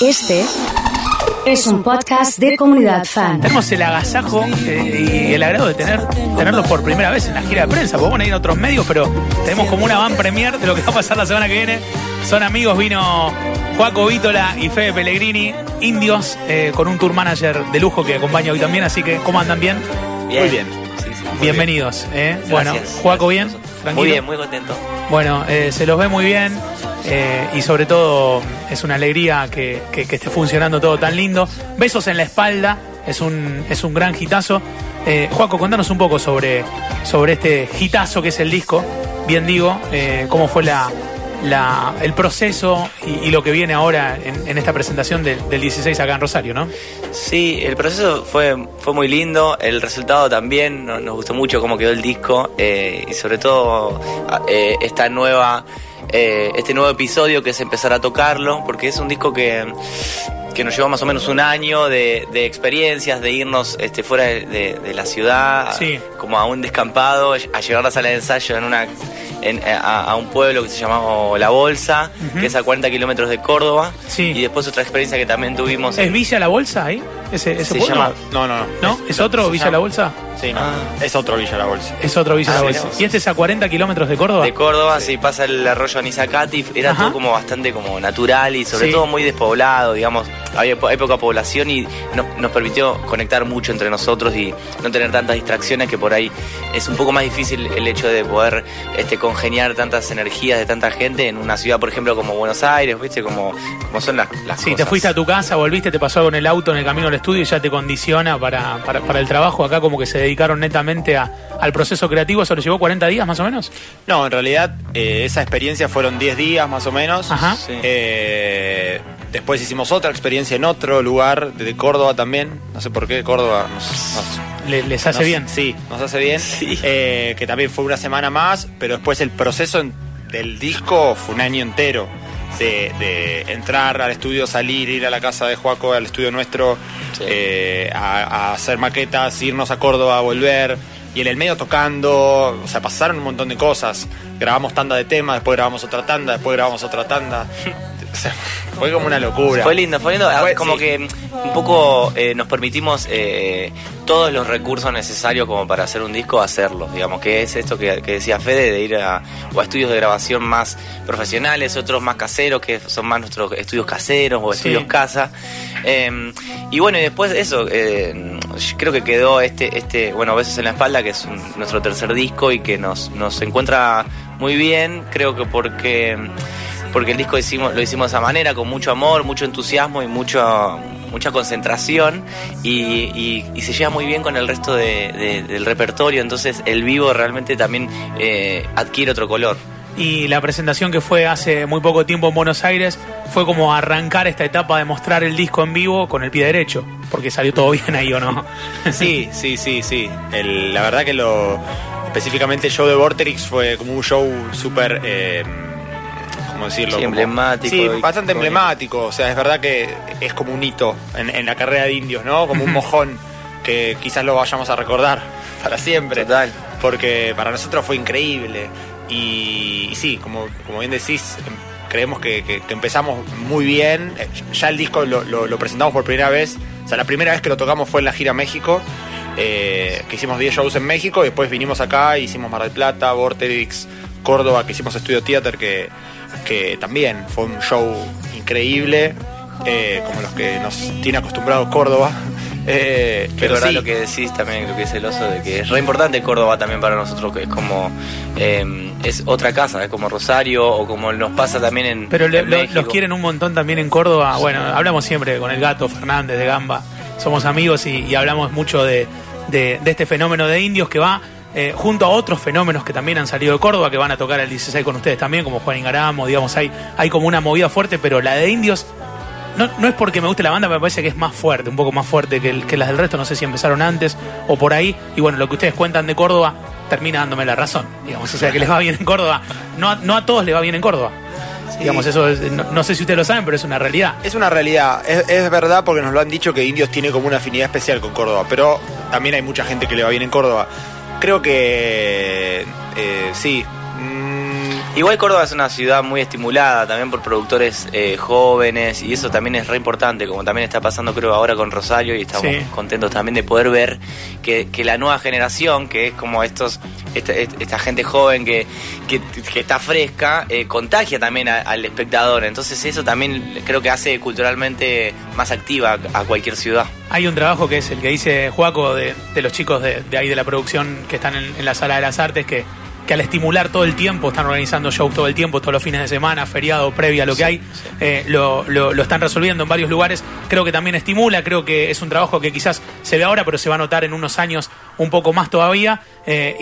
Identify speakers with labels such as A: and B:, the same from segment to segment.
A: Este es un podcast de comunidad fan.
B: Tenemos el agasajo eh, y el agrado de tener tenerlos por primera vez en la gira de prensa. Podemos ir a otros medios, pero tenemos como una van premier de lo que va a pasar la semana que viene. Son amigos, vino Juaco Vítola y Fede Pellegrini, indios, eh, con un tour manager de lujo que acompaña hoy también. Así que, ¿cómo andan bien?
C: Muy bien.
D: Sí, sí.
B: Bienvenidos. eh.
D: Gracias.
B: Bueno, Juaco, bien. ¿Tranquilo?
D: Muy bien, muy contento.
B: Bueno, eh, se los ve muy bien eh, y sobre todo es una alegría que, esté funcionando todo tan lindo. Besos en la espalda, es un, es un gran hitazo. Eh, Juaco, contanos un poco sobre, sobre este hitazo que es el disco. Bien digo, eh, cómo fue la, el proceso y, lo que viene ahora en, esta presentación del, del 16 acá en Rosario, ¿no?
D: Sí, el proceso fue, fue muy lindo, el resultado también, no- nos, gustó mucho cómo quedó el disco eh, y sobre todo a- eh, esta nueva, eh, este nuevo episodio que es empezar a tocarlo, porque es un disco que, que nos llevó más o menos un año de, de experiencias, de irnos este, fuera de, de- de la ciudad,
B: Sí.
D: como a un descampado, a llevar la sala de ensayo en una, en- a, a un pueblo que se llamaba La Bolsa, que es a 40 kilómetros de Córdoba,
B: Sí.
D: y después otra experiencia que también tuvimos
B: ¿Es Villa La Bolsa ahí? ¿Ese, ese
D: Se
B: pueblo?
D: llama-
C: No, no, no.
B: ¿No? ¿Es otro Villa
C: llama-
B: La Bolsa?
C: Sí, no.
D: Ah.
C: Es otro Villa La Bolsa.
B: Es otro Villa
D: Ah,
B: La Bolsa. ¿Y este es a 40 kilómetros de Córdoba?
D: de Córdoba, sí. pasa el arroyo Anisacati, era
B: Ajá.
D: todo como bastante como natural y sobre
B: Sí.
D: todo muy despoblado, digamos, había po- hay poca población y no- nos permitió conectar mucho entre nosotros y no tener tantas distracciones que por ahí es un poco más difícil el hecho de poder este, congeniar tantas energías de tanta gente en una ciudad, por ejemplo, como Buenos Aires, ¿viste? Como, como son las, las
B: Sí, te fuiste a tu casa, volviste, te pasó algo en el auto en el camino estudio y ya te condiciona para, para, para el trabajo. Acá como que se dedicaron netamente a- al proceso creativo. ¿Eso le llevó 40 días más o menos?
C: No, en realidad eh, esa experiencia fueron 10 días más o menos.
B: Ajá.
D: Sí.
C: Eh, después hicimos otra experiencia en otro lugar, de Córdoba también. No sé por qué, Córdoba nos, nos-
B: Le- les hace
C: nos-
B: bien.
C: Sí, nos hace bien.
D: Sí.
C: Eh, que también fue una semana más, pero después el proceso en- del disco fue un año entero. De, de entrar al estudio, salir, ir a la casa de Juaco, al estudio nuestro,
D: Sí.
C: eh, a, a hacer maquetas, irnos a Córdoba, volver. Y en el medio tocando, o sea, pasaron un montón de cosas. Grabamos tanda de temas, después grabamos otra tanda, después grabamos otra tanda. Sea, fue como una locura.
D: Fue lindo, fue lindo.
C: Fue-
D: como
C: sí.
D: que un poco eh, nos permitimos eh, todos los recursos necesarios como para hacer un disco, hacerlo. Digamos, que es esto que, que decía Fede, de ir a, o a estudios de grabación más profesionales, otros más caseros, que son más nuestros estudios caseros o
B: Sí.
D: estudios casa. Eh, y bueno, y después eso, eh, creo que quedó este, este, bueno, Besos en la Espalda, que es un- nuestro tercer disco y que nos, nos encuentra muy bien, creo que porque porque el disco hicimos, lo hicimos de esa manera, con mucho amor, mucho entusiasmo y mucho, mucha concentración y, y- y se lleva muy bien con el resto de- de- del repertorio, entonces el vivo realmente también eh, adquiere otro color.
B: Y la presentación que fue hace muy poco tiempo en Buenos Aires fue como arrancar esta etapa de mostrar el disco en vivo con el pie derecho. Porque salió todo bien ahí o no.
C: Sí, sí, sí, sí. El- la verdad que lo. Específicamente el show de Vorterix fue como un show súper. eh, ¿Cómo decirlo?
D: Sí,
C: Como-
D: emblemático
C: Sí, bastante emblemático. O sea, es verdad que es como un hito en, en la carrera de indios, ¿no? Como un mojón que quizás lo vayamos a recordar para siempre.
D: Total.
C: Porque para nosotros fue increíble. Y, y sí, como, como bien decís, em, creemos que, que- que empezamos muy bien. Eh, Ya el disco lo, lo- lo presentamos por primera vez. O sea, la primera vez que lo tocamos fue en la gira México. eh, que hicimos 10 shows en México. Y después vinimos acá, hicimos Mar del Plata, Vorterix, Córdoba, que hicimos Studio Theater, que, que también fue un show increíble. eh, como los que nos tiene acostumbrados Córdoba. Eh,
D: Pero verdad
C: sí,
D: lo que decís también, lo que dice el oso, de que es re importante Córdoba también para nosotros, que es como, eh, es otra casa, es como Rosario o como nos pasa también en,
B: Pero le-
D: en
B: lo-
D: México.
B: los quieren un montón también en Córdoba. Bueno, hablamos siempre con el gato Fernández de Gamba. Somos amigos y, y hablamos mucho de, de- de este fenómeno de indios que va eh, junto a otros fenómenos que también han salido de Córdoba, que van a tocar el 16 con ustedes también, como Juan Ingaramo, digamos, hay, hay como una movida fuerte, pero la de indios, no, no es porque me guste la banda, me parece que es más fuerte, un poco más fuerte que, el- que las del resto, no sé si empezaron antes o por ahí, y bueno, lo que ustedes cuentan de Córdoba termina dándome la razón, digamos, o sea, que les va bien en Córdoba, no a, no a todos les va bien en Córdoba. Digamos, eso es- no, no sé si ustedes lo saben, pero es una realidad.
C: Es una realidad, es, es verdad porque nos lo han dicho que Indios tiene como una afinidad especial con Córdoba, pero también hay mucha gente que le va bien en Córdoba. Creo que eh, sí, mm,
D: Igual Córdoba es una ciudad muy estimulada también por productores eh, jóvenes y eso también es re importante, como también está pasando creo ahora con Rosario y estamos
B: Sí.
D: contentos también de poder ver que, que la nueva generación, que es como estos esta, esta gente joven que, que, que está fresca, eh, contagia también a- al espectador. Entonces eso también creo que hace culturalmente más activa a cualquier ciudad.
B: Hay un trabajo que es el que dice Juaco de, de los chicos de, de ahí de la producción que están en, en la sala de las artes que, que al estimular todo el tiempo, están organizando shows todo el tiempo, todos los fines de semana, feriado, previa, lo que hay, eh, lo, lo- lo están resolviendo en varios lugares. Creo que también estimula, creo que es un trabajo que quizás se ve ahora, pero se va a notar en unos años un poco más todavía. Eh,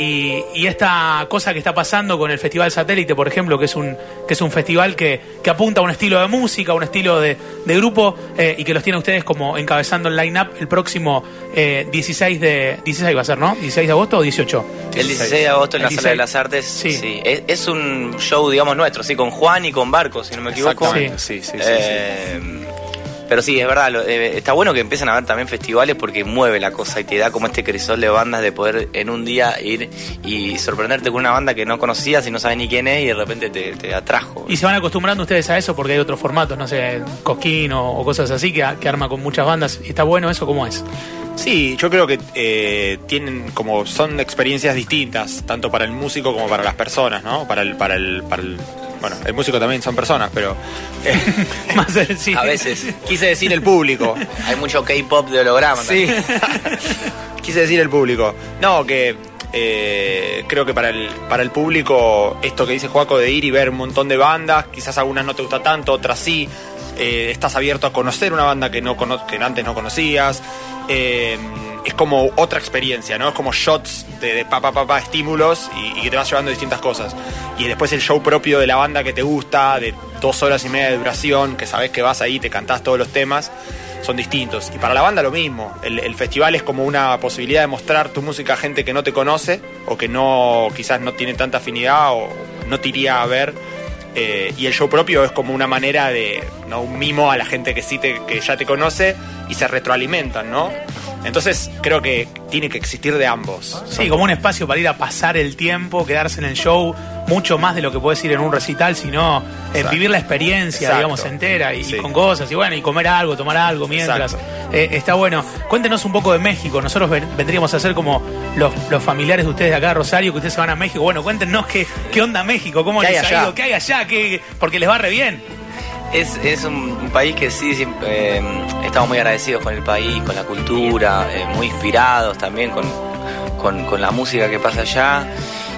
B: y, y esta cosa que está pasando con el Festival Satélite, por ejemplo, que es un, que es un festival que, que apunta a un estilo de música, un estilo de, de grupo, eh, y que los tiene ustedes como encabezando el line-up el próximo eh, 16 de... 16 va a ser, ¿no? ¿16 de agosto o 18?
D: El 16 de agosto en la Sala de
B: 16.
D: las Artes,
B: Sí.
D: sí. Es, es un show, digamos, nuestro, sí, con Juan y con Barco, si no me equivoco.
C: Sí, sí, sí, sí.
D: Pero sí, es verdad, lo- eh, está bueno que empiecen a haber también festivales porque mueve la cosa y te da como este crisol de bandas de poder en un día ir y sorprenderte con una banda que no conocías y no sabes ni quién es y de repente te, te atrajo.
B: Y se van acostumbrando ustedes a eso porque hay otros formatos, no sé, Cosquín o, o cosas así que, que arma con muchas bandas. ¿Y está bueno eso? ¿Cómo es?
C: Sí, yo creo que eh, tienen como son experiencias distintas, tanto para el músico como para las personas, ¿no? Para el, para el, para el bueno, el músico también son personas, pero eh,
B: Más eh, sí.
D: A veces
C: quise decir el público.
D: hay mucho K-pop de holograma.
C: Sí. Quise decir el público. No, que eh, creo que para el, para el público, esto que dice Juaco de ir y ver un montón de bandas, quizás algunas no te gusta tanto, otras sí. Eh, estás abierto a conocer una banda que, no cono- que antes no conocías. eh, es como otra experiencia, ¿no? Es como shots de, de pa, estímulos y, que te vas llevando distintas cosas. Y después el show propio de la banda que te gusta, de dos horas y media de duración, que sabes que vas ahí, te cantás todos los temas son distintos. Y para la banda lo mismo. El, el festival es como una posibilidad de mostrar tu música a gente que no te conoce o que no quizás no tiene tanta afinidad o no te iría a ver. Eh, y el show propio es como una manera de, ¿no? un mimo a la gente que sí te, que ya te conoce y se retroalimentan, ¿no? Entonces creo que tiene que existir de ambos.
B: Sí, como un espacio para ir a pasar el tiempo, quedarse en el show, mucho más de lo que puedes ir en un recital, sino eh, vivir la experiencia,
C: Exacto.
B: digamos, entera y, con cosas, y bueno, y comer algo, tomar algo mientras. Eh, está bueno. Cuéntenos un poco de México. Nosotros ven- vendríamos a ser como los, los familiares de ustedes de acá de Rosario, que ustedes se van a México. Bueno, cuéntenos qué, qué onda México, cómo
C: ¿Qué
B: les
C: hay
B: ha ido, qué hay allá, qué, porque les va re bien.
D: Es, es un, un país que sí, siempre, eh, estamos muy agradecidos con el país, con la cultura, eh, muy inspirados también con, con, con la música que pasa allá.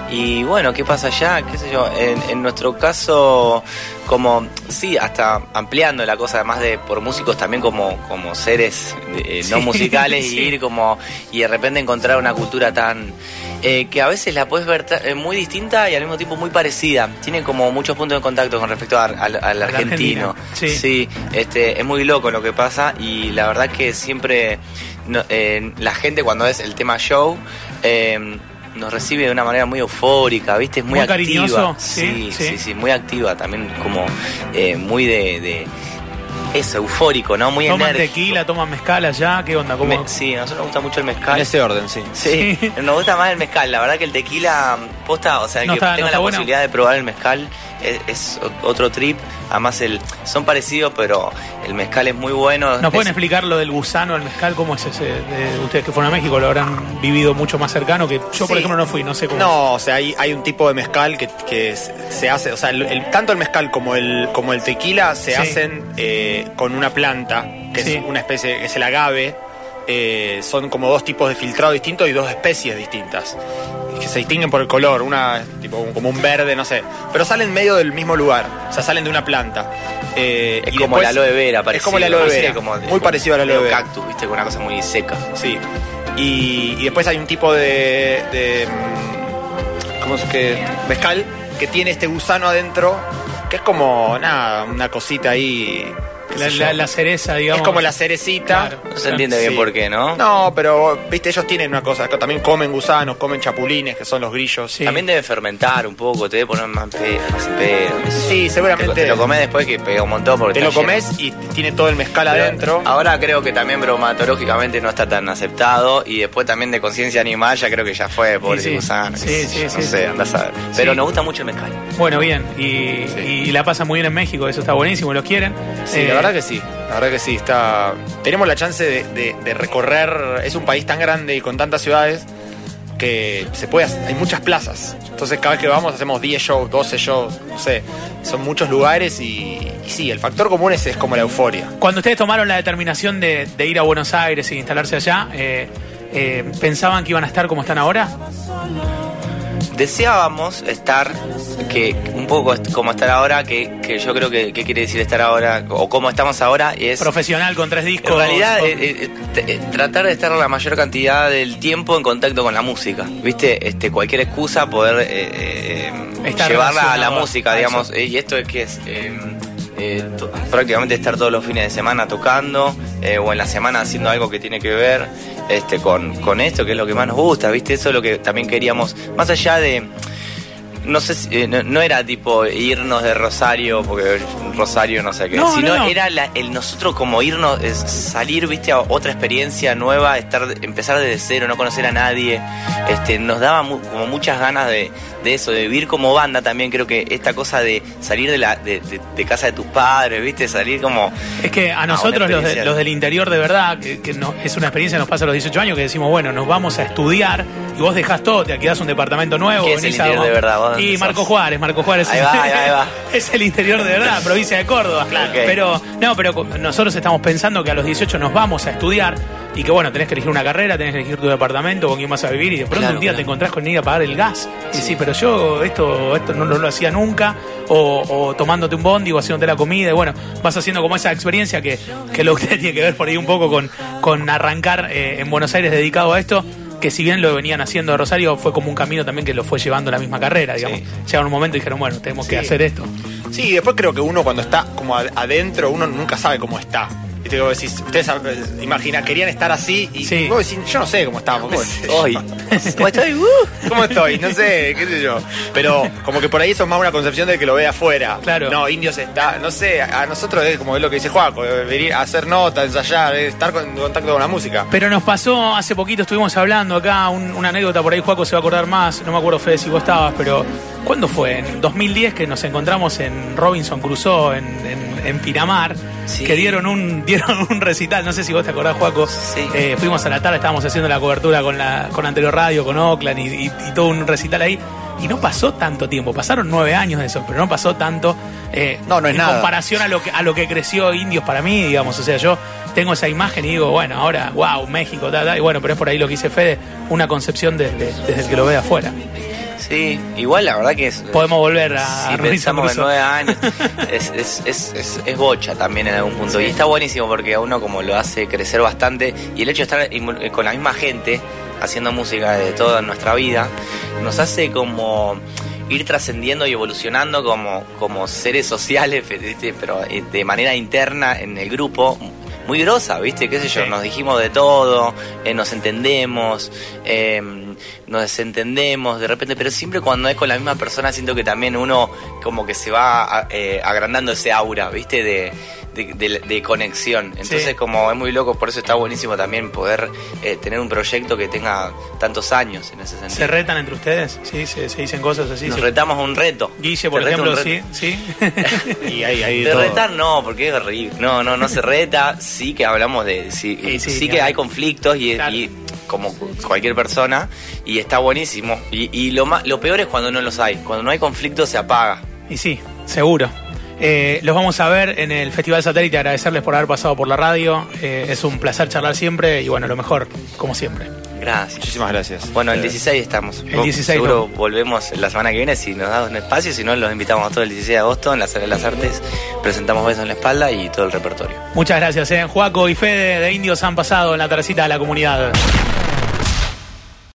D: Y bueno, ¿qué pasa allá? ¿Qué sé yo? En, en nuestro caso, como, sí, hasta ampliando la cosa, además de por músicos también como, como seres eh, no
B: Sí,
D: musicales
B: sí.
D: y ir como, y de repente encontrar una cultura tan, eh, que a veces la puedes ver eh, muy distinta y al mismo tiempo muy parecida. Tiene como muchos puntos de contacto con respecto a- al, al argentino.
B: Sí.
D: Sí, este, es muy loco lo que pasa y la verdad que siempre no- la gente cuando es el tema show eh, nos recibe de una manera muy eufórica, ¿viste? Es muy,
B: Muy
D: activa.
B: cariñoso,
D: Sí,
B: sí,
D: sí, muy activa también como eh, muy de, de eso, eufórico, ¿no? Muy
B: Toman
D: enérgico.
B: tequila, toman mezcal allá, ¿qué onda? ¿Cómo?
D: Me- sí, a nosotros nos gusta mucho el
C: En
D: mezcal.
C: ese orden, sí.
D: Sí,
B: Sí.
D: nos gusta más el mezcal. La verdad que el tequila, posta, o sea,
B: No
D: que
B: está-
D: tenga la
B: bueno.
D: posibilidad de probar el mezcal es, es otro trip. Además, el, son parecidos, pero el mezcal es muy bueno.
B: ¿Nos pueden
D: Es-
B: explicar lo del gusano, el mezcal? ¿Cómo es ese? de ustedes que fueron a México lo habrán vivido mucho más cercano que yo, por ejemplo, no fui, no sé cómo.
C: No, o sea, hay, hay un tipo de mezcal que, que se se hace, o sea, el- el- tanto el mezcal como el, como el tequila se
B: Sí.
C: hacen eh, con una planta, que
B: Sí.
C: es una especie, que es el agave. eh, son como dos tipos de filtrado distintos y dos especies distintas. Que se distinguen por el color, una es tipo como un verde, no sé. Pero salen medio del mismo lugar, o sea, salen de una planta. Eh,
D: Es
C: y
D: como
C: después-
D: la aloe vera, parecido.
C: Es como la aloe vera.
D: Como-
C: muy parecido a la aloe vera.
D: cactus, ¿viste? Con una cosa muy seca.
C: Sí. Y, y después hay un tipo de. de mm, ¿Cómo es que? Mezcal que tiene este gusano adentro, que es como, nada, una cosita ahí
B: La, la- la cereza, digamos.
C: es como la cerecita.
B: Claro.
D: No se entiende bien
C: Sí.
D: por qué, ¿no?
C: No, pero, viste, ellos tienen una cosa, que también comen gusanos, comen chapulines, que son los grillos.
B: Sí.
D: También debe fermentar un poco, te debe poner más pedo, más.
C: Sí, seguramente.
D: Te, te lo comes después que pega un montón porque
C: Te lo
D: lleno.
C: comes y tiene todo el mezcal
D: Pero
C: adentro.
D: Ahora creo que también bromatológicamente no está tan aceptado y después también de conciencia animal ya creo que ya fue, pobre
B: sí.
D: gusano.
B: Sí, sí,
D: No
B: sí.
D: sé, andás a ver. Pero
B: Sí.
D: nos gusta mucho el mezcal.
B: Bueno, bien. Y, y la pasan muy bien en México, eso está buenísimo, los quieren.
C: Sí,
B: Eh,
C: verdad que sí, la verdad que sí, está... Tenemos la chance de, de- de recorrer, es un país tan grande y con tantas ciudades que se puede, hacer- hay muchas plazas. Entonces cada vez que vamos hacemos 10 shows, 12 shows, no sé, son muchos lugares y, y sí, el factor común es, es como la euforia.
B: Cuando ustedes tomaron la determinación de, de ir a Buenos Aires e instalarse allá, eh, eh, ¿pensaban que iban a estar como están ahora?
D: Deseábamos estar, que un poco como estar ahora, que, que yo creo que, que quiere decir estar ahora, o como estamos ahora, es...
B: Profesional con tres discos.
D: En realidad,
B: con-
D: eh, eh, eh, tratar de estar la mayor cantidad del tiempo en contacto con la música. ¿Viste? Este, cualquier excusa poder eh, eh, llevarla a la música, digamos. y esto es que es eh, prácticamente estar todos los fines de semana tocando eh, o en la semana haciendo algo que tiene que ver este, con, con esto, que es lo que más nos gusta, ¿viste? Eso es lo que también queríamos. Más allá de no sé si, eh, no, no era tipo irnos de Rosario, porque Rosario no sé qué,
B: No,
D: sino
B: no, no.
D: era la- el nosotros como irnos, es salir, viste, a otra experiencia nueva, estar, empezar desde cero, no conocer a nadie, este, nos daba mu- como muchas ganas de, de eso, de vivir como banda también, creo que esta cosa de salir de la, de, de- de casa de tus padres, viste, salir como...
B: Es que a nosotros, los, los del interior de verdad, que, que no- es una experiencia que nos pasa a los 18 años, que decimos, bueno, nos vamos a estudiar y vos dejás todo, te alquilás un departamento nuevo.
D: ¿Qué es el interior de verdad? ¿Vos
B: Y Marco
D: sos?
B: Juárez, Marco Juárez.
D: Ahí va, ahí va, ahí va.
B: es el interior de verdad, provincia de Córdoba.
D: Claro.
B: Pero, no, pero nosotros estamos pensando que a los 18 nos vamos a estudiar y que bueno, tenés que elegir una carrera, tenés que elegir tu departamento, con quién vas a vivir y de pronto
D: Claro,
B: un día
D: claro.
B: te encontrás con ir a pagar el gas. Y
D: Sí.
B: sí, pero yo esto, esto no, lo hacía nunca, o, o tomándote un bondi o haciéndote la comida, y bueno, vas haciendo como esa experiencia que, que lo que tiene que ver por ahí un poco con, con arrancar eh, en Buenos Aires dedicado a esto. Que si bien lo venían haciendo de Rosario, fue como un camino también que lo fue llevando la misma carrera, digamos.
D: Sí.
B: Llegaron un momento y dijeron, bueno, tenemos que hacer esto.
C: Sí, y después creo que uno cuando está como ad- adentro, uno nunca sabe cómo está. Viste, vos decís, ustedes imagina, querían estar así y
B: Sí.
C: vos decís, yo no sé cómo sé yo.
D: Hoy, ¿cómo estoy? Uh.
C: ¿Cómo estoy? No sé, qué sé yo. Pero como que por ahí eso es más una concepción de que lo ve afuera.
B: Claro.
C: No, indios está, no sé, a nosotros es como es lo que dice Juaco, eh, venir a hacer nota, ensayar, eh, estar en contacto con la música.
B: Pero nos pasó, hace poquito estuvimos hablando acá, un- una anécdota por ahí, Juaco se va a acordar más, no me acuerdo Fede si vos estabas, pero ¿cuándo fue? En 2010 que nos encontramos en Robinson Crusoe, en, en- en Pinamar,
D: Sí.
B: que dieron un, dieron un recital, no sé si vos te acordás, Juaco.
D: Sí.
B: Eh, fuimos a la tarde, estábamos haciendo la cobertura con la con Anterior Radio, con Oakland y, y- y todo un recital ahí. Y no pasó tanto tiempo, pasaron nueve años de eso, pero no pasó tanto. eh,
C: No, no es
B: en
C: nada.
B: comparación a lo que a lo que creció Indios para mí, digamos. O sea, yo tengo esa imagen y digo, bueno, ahora, wow, México, ta, ta, y bueno, pero es por ahí lo que dice Fede, una concepción desde, desde el que lo ve de afuera.
D: Sí, igual la verdad que es...
B: Podemos volver a
D: Si pensamos en nueve años, es, es, es, es, es bocha también en algún punto. Y está buenísimo porque a uno como lo hace crecer bastante. Y el hecho de estar con la misma gente, haciendo música de toda nuestra vida, nos hace como ir trascendiendo y evolucionando como, como seres sociales, ¿viste? pero eh, de manera interna en el grupo. Muy grosa, ¿viste? ¿Qué sé yo? Nos dijimos de todo, eh, nos entendemos, eh, nos desentendemos de repente, pero siempre cuando es con la misma persona siento que también uno como que se va eh, agrandando ese aura, ¿viste? De, de, de- de conexión. Entonces
B: Sí.
D: como es muy loco, por eso está buenísimo también poder eh, tener un proyecto que tenga tantos años en ese sentido.
B: ¿Se retan entre ustedes? Sí, se, se dicen cosas así.
D: Nos
B: se-
D: retamos un reto.
B: Guille, por ejemplo, sí, sí.
C: Y ahí, ahí
D: De
C: todo.
D: retar no, porque es horrible. No, no, no se reta. Sí que hablamos de. Sí,
B: Sí, sí,
D: que hay conflictos y,
B: Claro.
D: y como cualquier persona. Y está buenísimo. Y, y lo, más, lo peor es cuando no los hay. Cuando no hay conflicto se apaga.
B: Y sí, seguro. Eh, los vamos a ver en el Festival Satélite, agradecerles por haber pasado por la radio. Eh, es un placer charlar siempre y bueno, lo mejor, como siempre.
D: Gracias.
C: Muchísimas gracias.
D: Bueno, el
C: Eh,
D: 16 estamos.
B: El 16
D: Seguro
B: no.
D: volvemos la semana que viene si nos da un espacio. Si no, los invitamos a todo el 16 de agosto en la Sala de las Artes. Presentamos Besos en la Espalda y todo el repertorio.
B: Muchas gracias, eh. Juaco y Fede de Indios han pasado en la tercita de la comunidad.